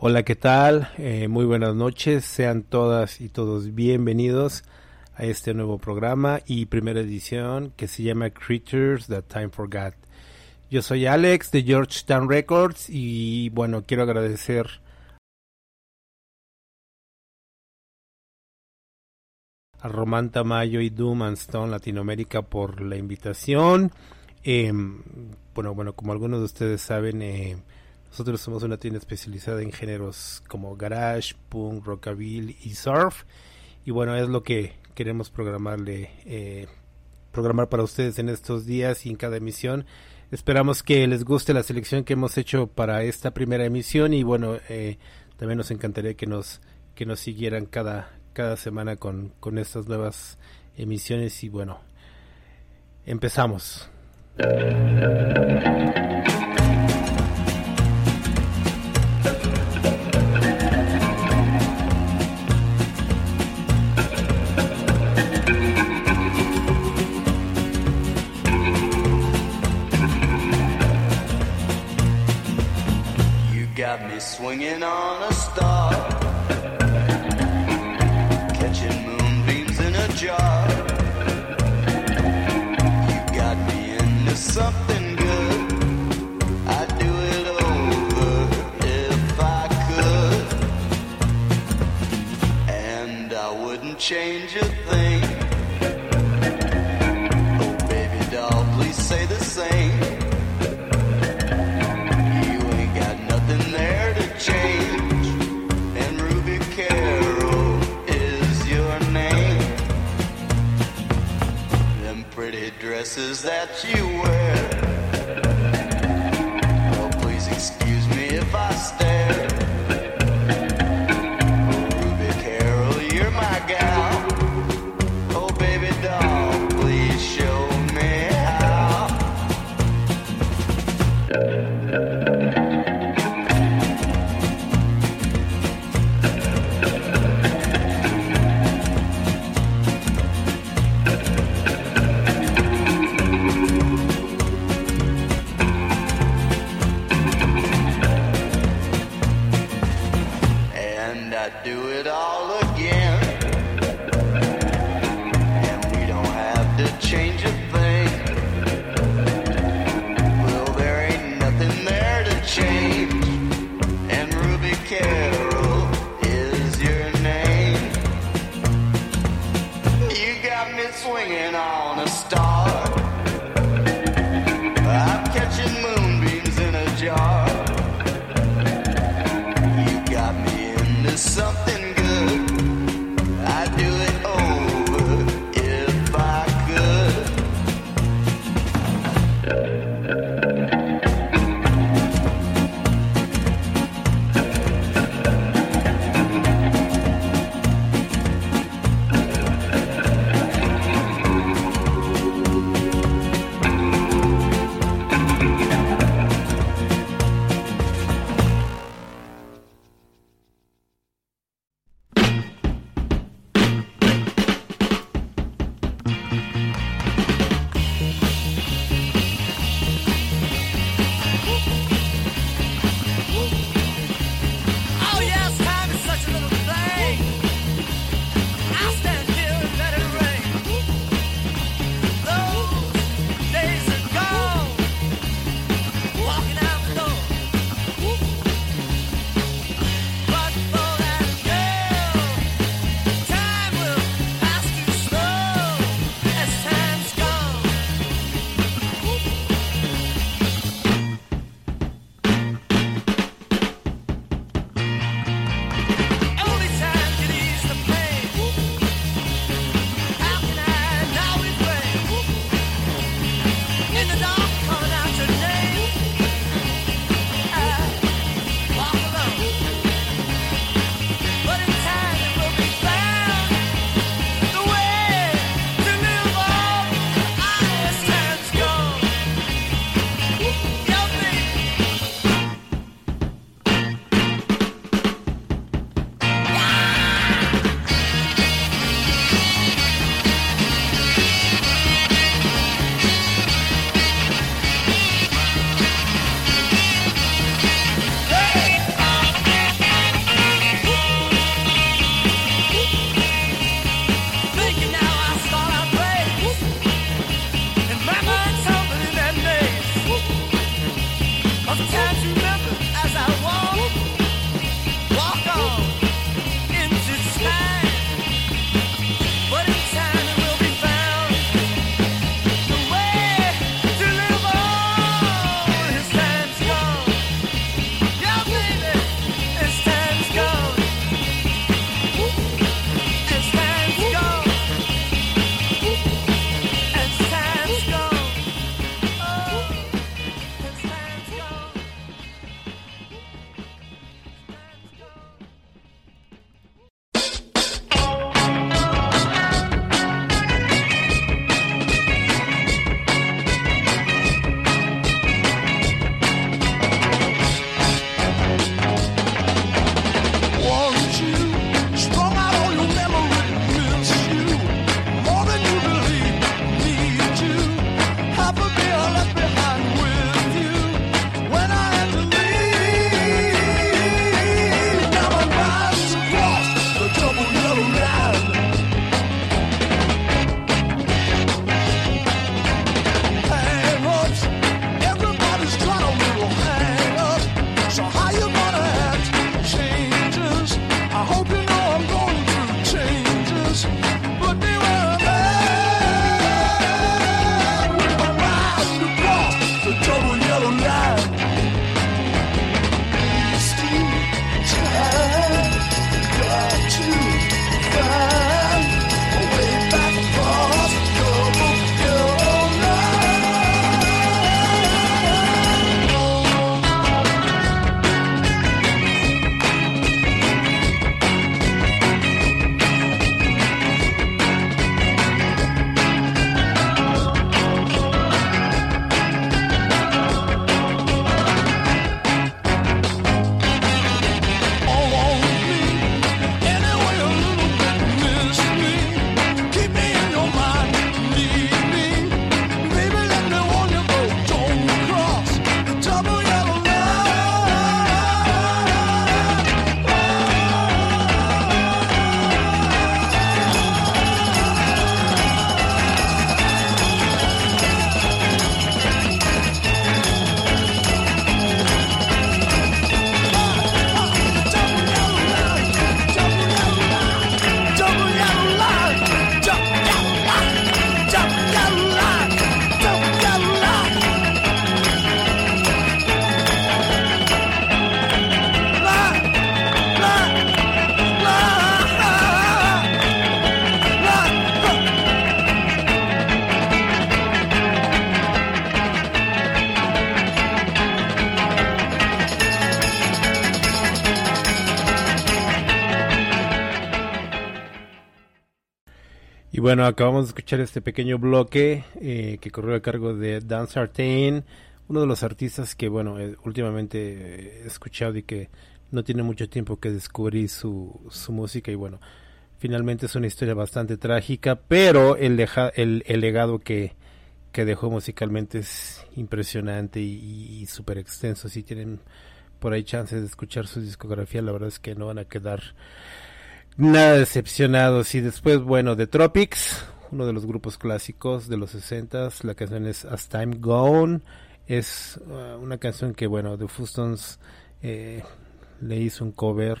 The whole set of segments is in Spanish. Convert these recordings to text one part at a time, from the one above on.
Hola, ¿qué tal? Eh, muy buenas noches. Sean todas y todos bienvenidos a este nuevo programa y primera edición que se llama Creatures That Time Forgot. Yo soy Alex de Georgetown Records y bueno, quiero agradecer a Román Tamayo y Doom and Stone Latinoamérica por la invitación. Eh, bueno, bueno, como algunos de ustedes saben, eh, nosotros somos una tienda especializada en géneros como garage, punk, rockabilly y surf. Y bueno, es lo que queremos programarle, eh, programar para ustedes en estos días y en cada emisión. Esperamos que les guste la selección que hemos hecho para esta primera emisión y bueno, eh, también nos encantaría que nos que nos siguieran cada cada semana con, con estas nuevas emisiones y bueno, empezamos. change a thing. Oh, baby doll, please say the same. You ain't got nothing there to change. And Ruby Carroll is your name. Them pretty dresses that you wear. Este pequeño bloque eh, que corrió a cargo de Dan Sartain, uno de los artistas que, bueno, eh, últimamente he escuchado y que no tiene mucho tiempo que descubrí su, su música y bueno, finalmente es una historia bastante trágica, pero el, el, legado que, que dejó musicalmente es impresionante y, y súper extenso. Si tienen por ahí chances de escuchar su discografía, la verdad es que no van a quedar nada decepcionados. Y después, bueno, The Tropics, uno de los grupos clásicos de los 60 la canción es As Time Gone. Es uh, una canción que, bueno, The Fustons eh, le hizo un cover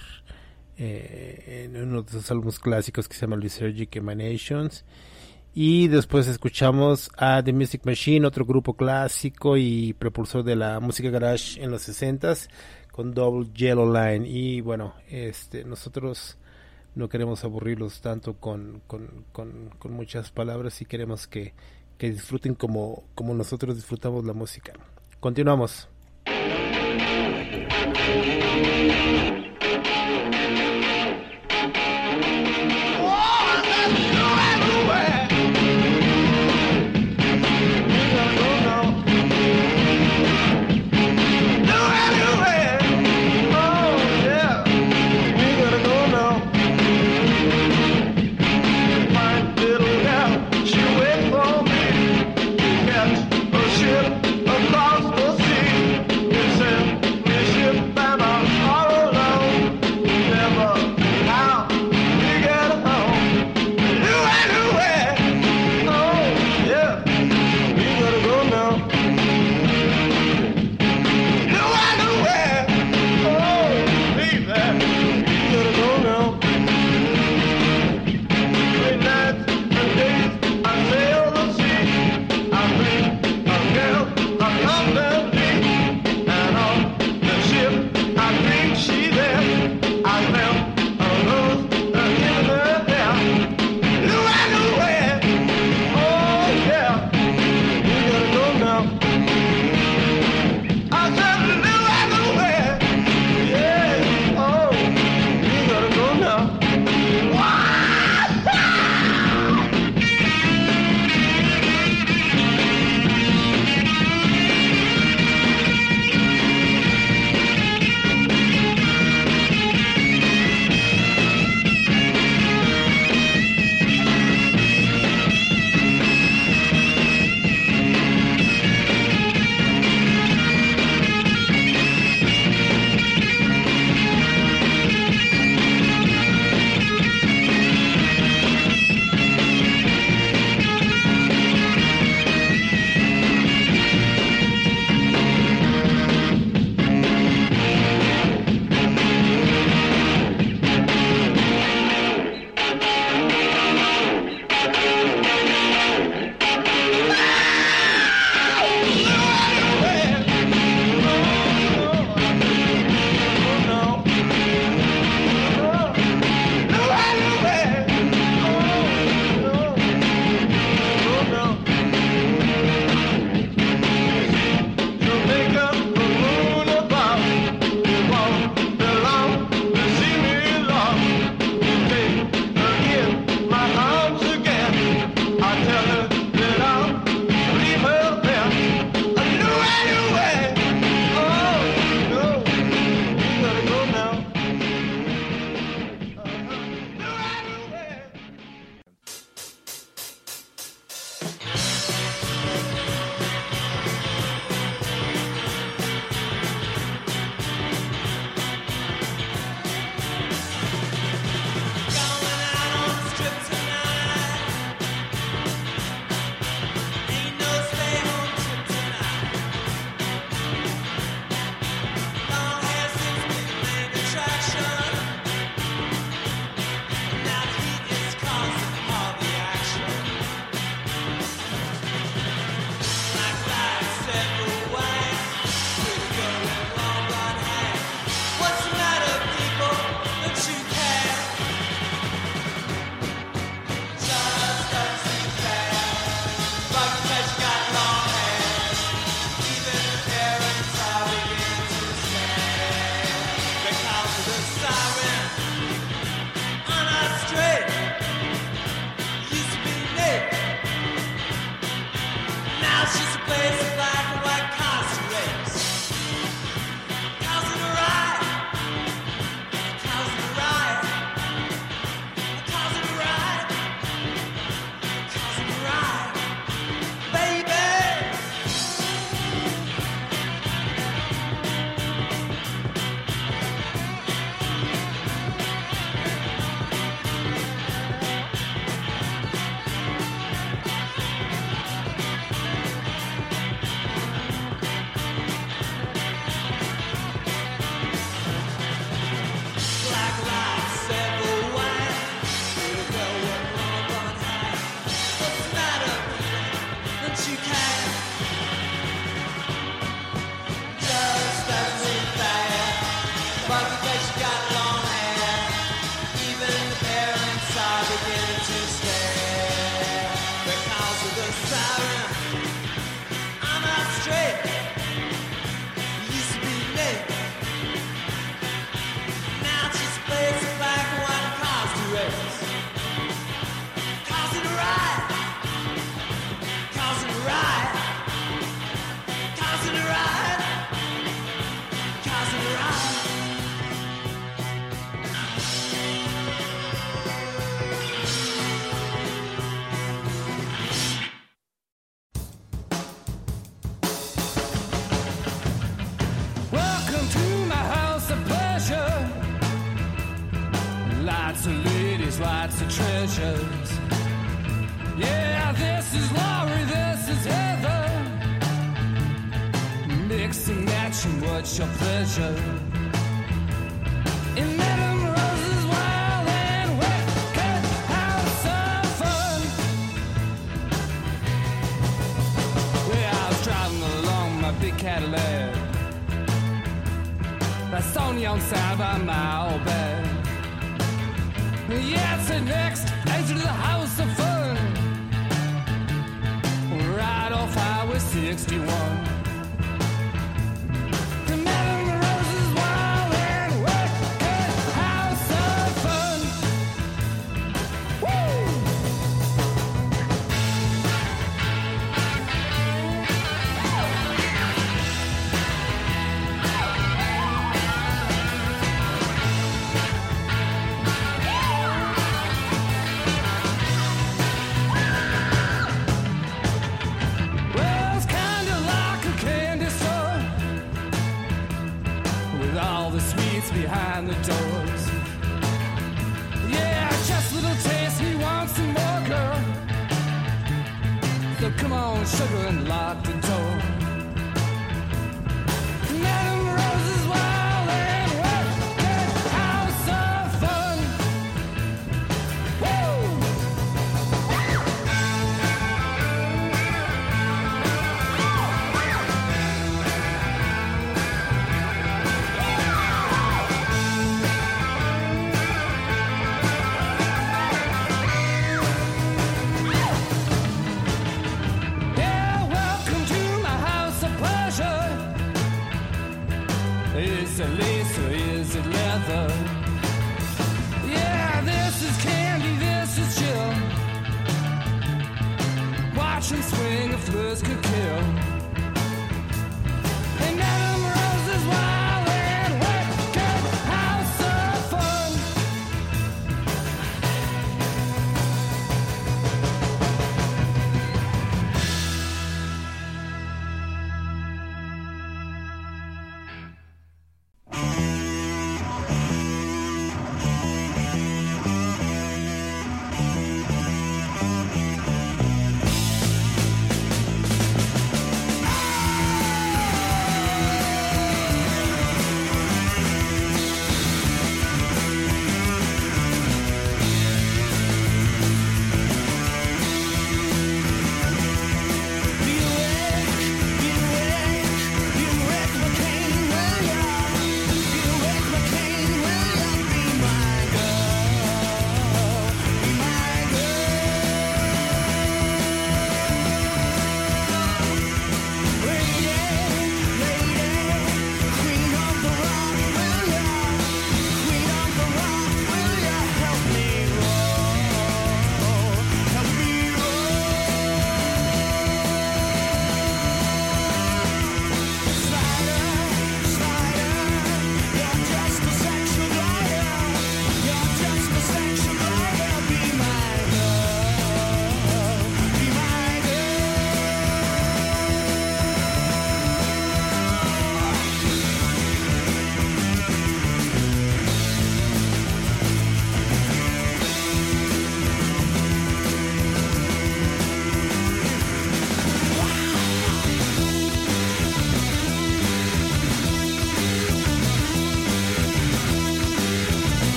eh, en uno de sus álbumes clásicos que se llama Lysergic Emanations. Y después escuchamos a The Music Machine, otro grupo clásico y propulsor de la música garage en los 60s con Double Yellow Line. Y bueno, este nosotros no queremos aburrirlos tanto con, con, con, con muchas palabras y queremos que, que disfruten como, como nosotros disfrutamos la música. Continuamos.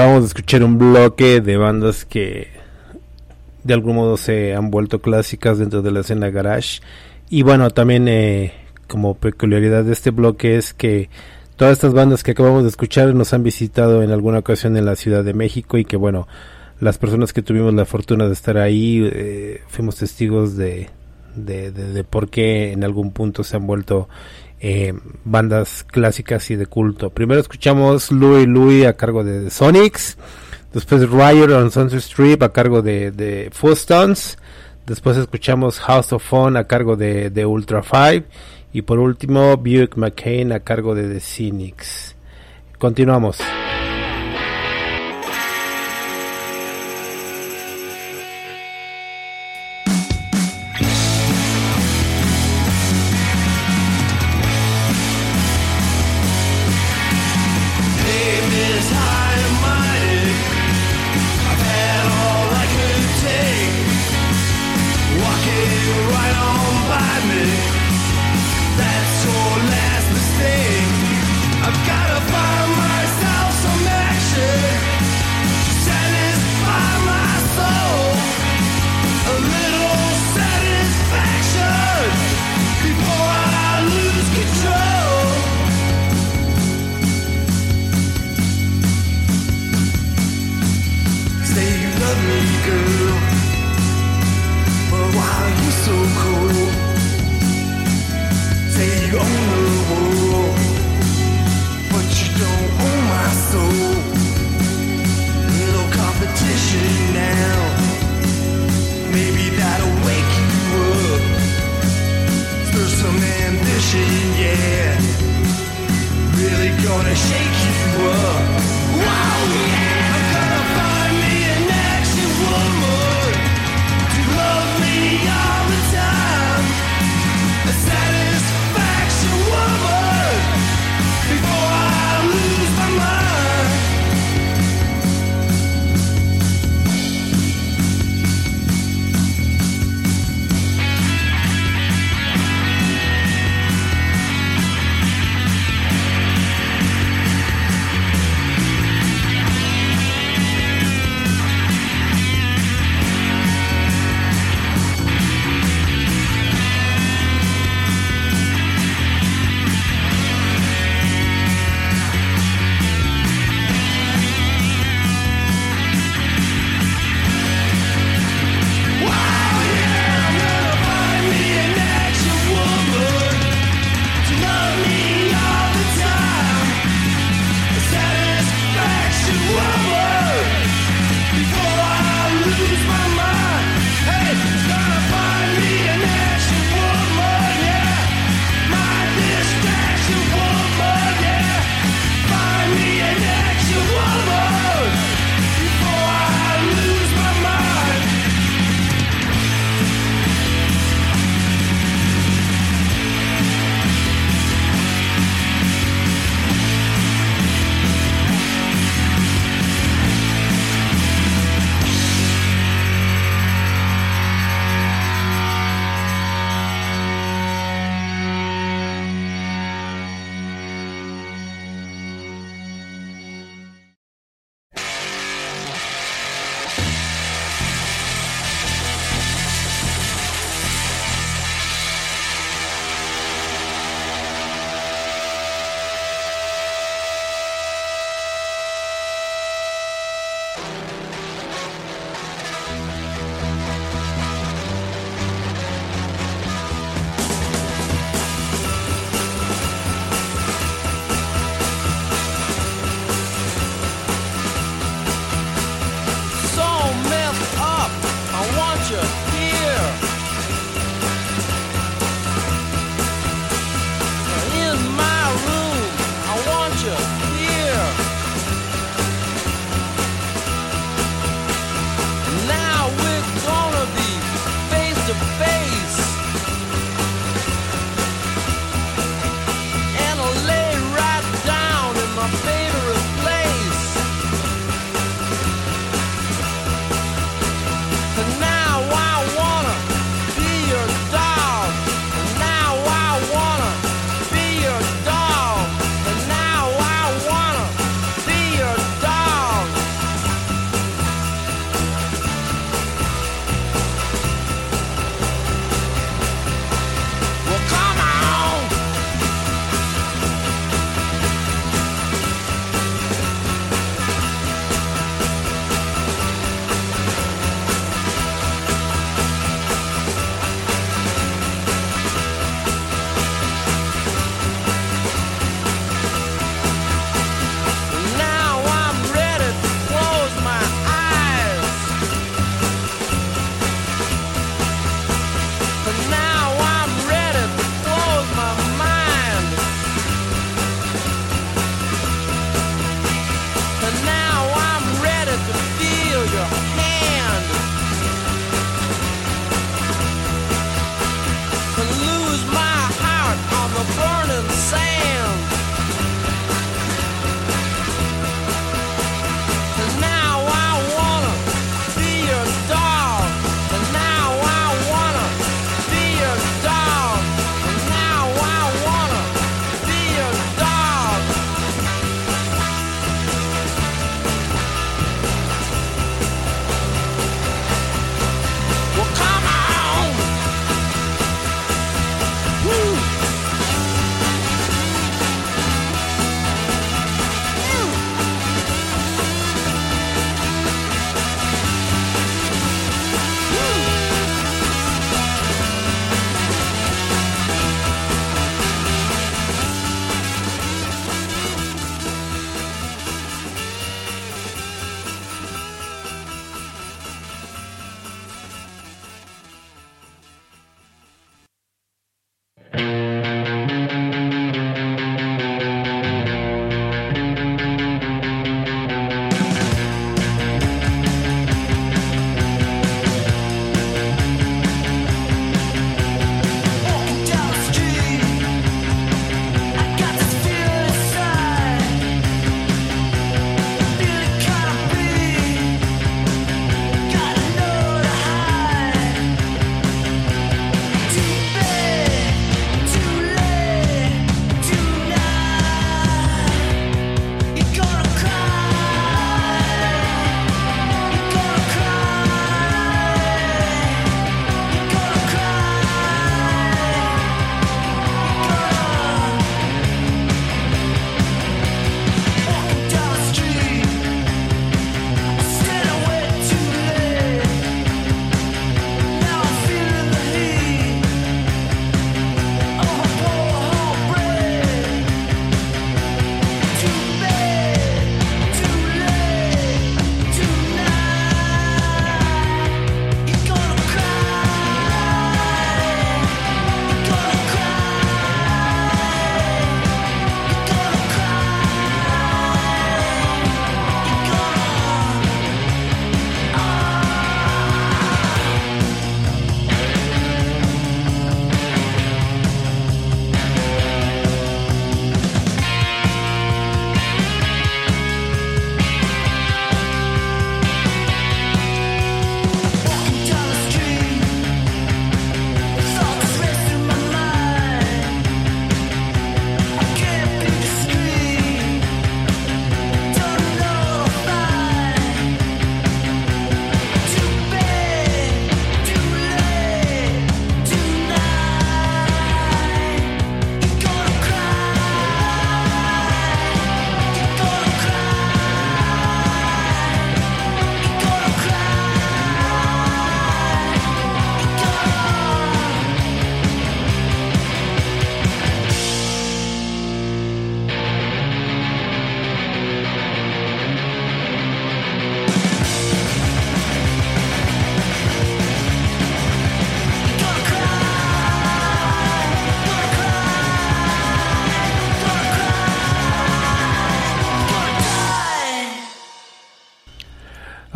Acabamos de escuchar un bloque de bandas que de algún modo se han vuelto clásicas dentro de la escena garage. Y bueno, también eh, como peculiaridad de este bloque es que todas estas bandas que acabamos de escuchar nos han visitado en alguna ocasión en la Ciudad de México y que bueno, las personas que tuvimos la fortuna de estar ahí eh, fuimos testigos de, de, de, de por qué en algún punto se han vuelto eh, bandas clásicas y de culto. Primero escuchamos Louis Louis a cargo de The Sonics, después Riot on Sunset Strip a cargo de, de Stones, después escuchamos House of Fun a cargo de, Ultra 5 y por último Buick McCain a cargo de The Cynics. Continuamos.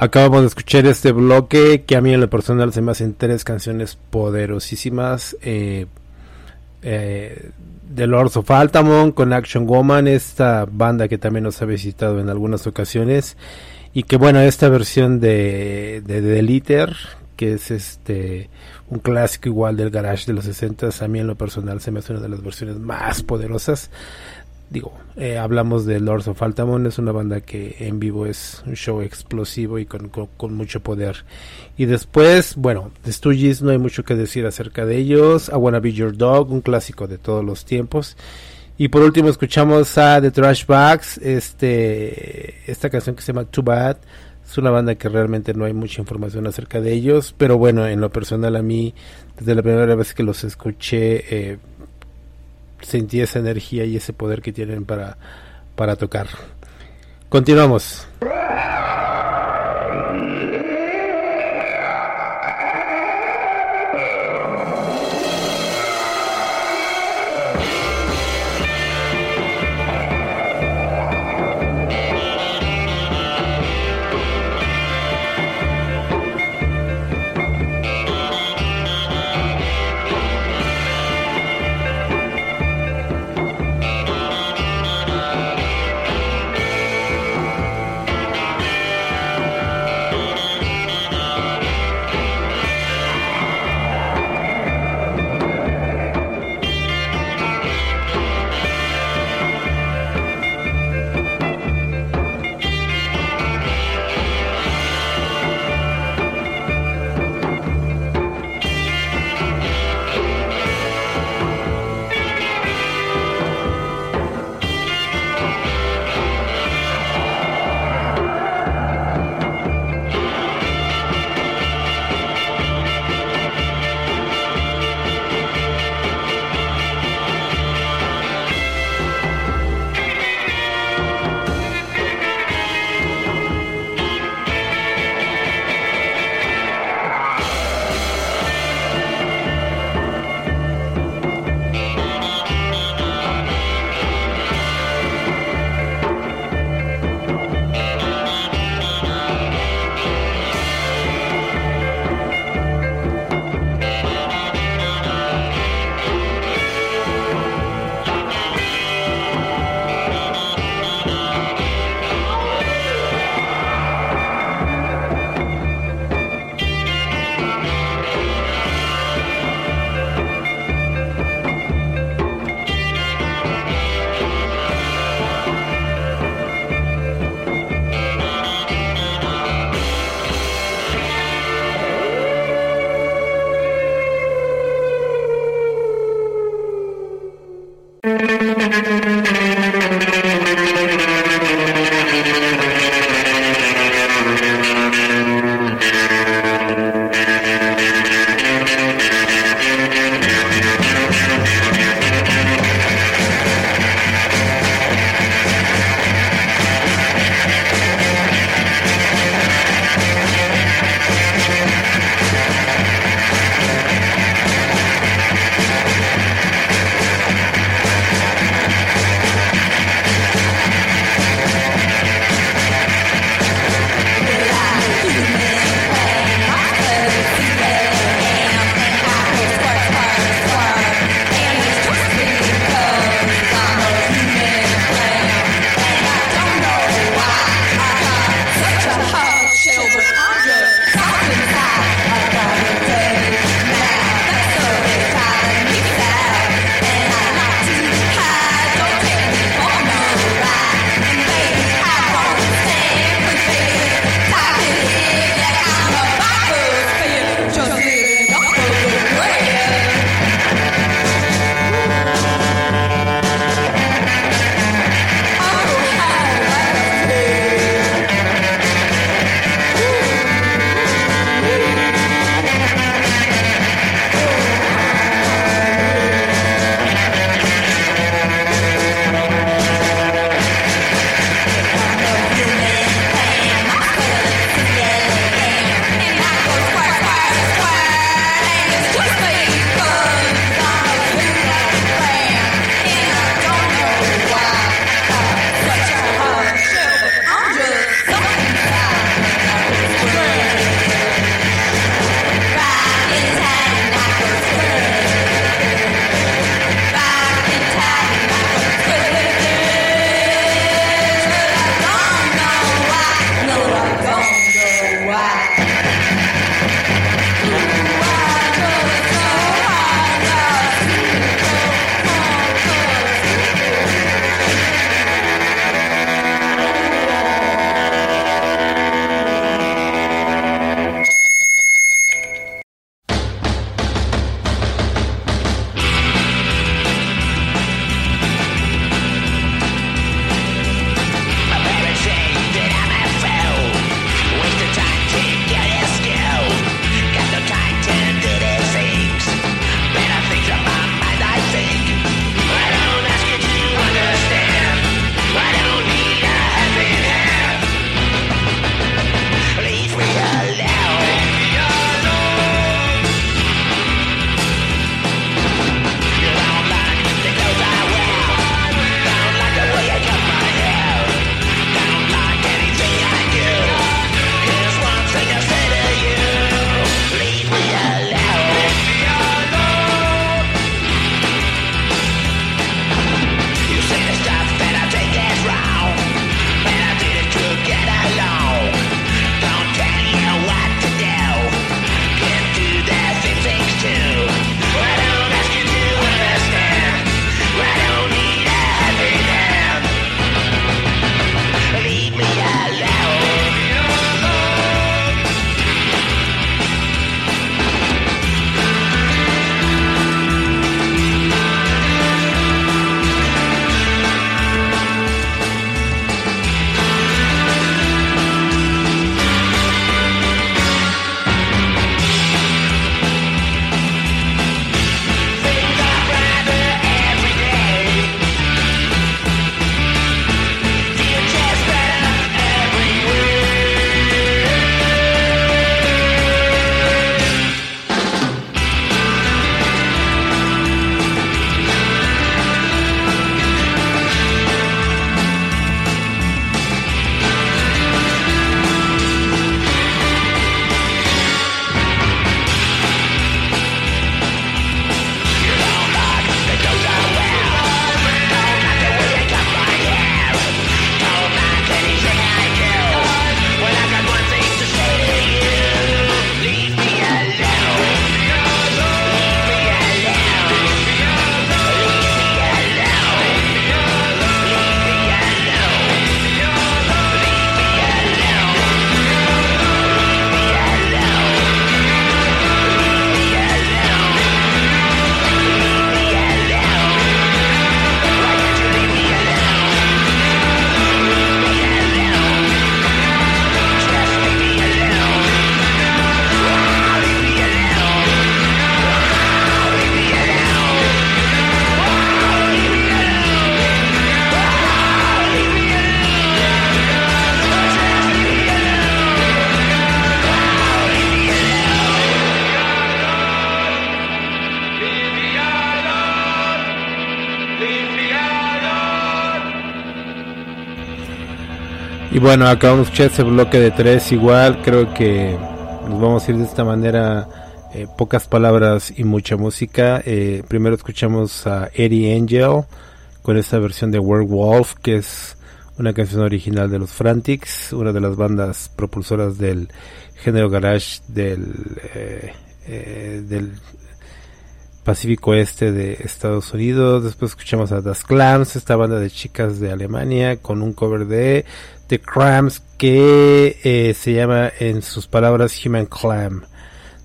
Acabamos de escuchar este bloque que a mí en lo personal se me hacen tres canciones poderosísimas. Eh, eh, The Lords of Altamont con Action Woman, esta banda que también nos ha visitado en algunas ocasiones. Y que bueno, esta versión de, de, The Liter, que es este un clásico igual del garage de los 60 a mí en lo personal se me hace una de las versiones más poderosas digo, eh, hablamos de Lords of Altamont, es una banda que en vivo es un show explosivo y con, con, mucho poder. Y después, bueno, The Stooges no hay mucho que decir acerca de ellos. I Wanna Be Your Dog, un clásico de todos los tiempos. Y por último escuchamos a The Trash Bags, este, esta canción que se llama Too Bad. Es una banda que realmente no hay mucha información acerca de ellos, pero bueno, en lo personal a mí, desde la primera vez que los escuché, eh, sentí esa energía y ese poder que tienen para, para tocar. Continuamos. Música bueno, acabamos de escuchar ese bloque de tres igual, creo que nos vamos a ir de esta manera, eh, pocas palabras y mucha música. Eh, primero escuchamos a Eddie Angel con esta versión de Werewolf, que es una canción original de los Frantics, una de las bandas propulsoras del género garage del, eh, del Pacífico Oeste de Estados Unidos. Después escuchamos a Das Clams, esta banda de chicas de Alemania, con un cover de The Cramps que eh, se llama en sus palabras Human Clam.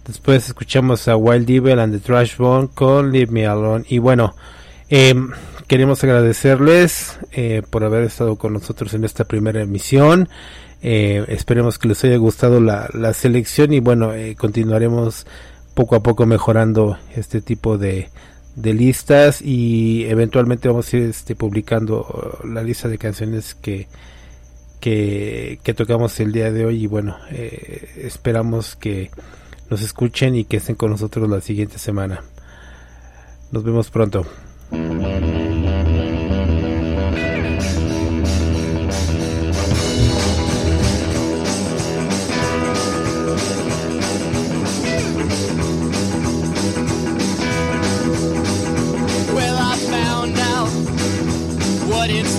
Después escuchamos a Wild Evil and the Trash Bone con Leave Me Alone. Y bueno, eh, queremos agradecerles eh, por haber estado con nosotros en esta primera emisión. Eh, esperemos que les haya gustado la, la selección y bueno, eh, continuaremos poco a poco mejorando este tipo de, de listas y eventualmente vamos a ir este, publicando uh, la lista de canciones que, que, que tocamos el día de hoy y bueno, eh, esperamos que nos escuchen y que estén con nosotros la siguiente semana. Nos vemos pronto. but it's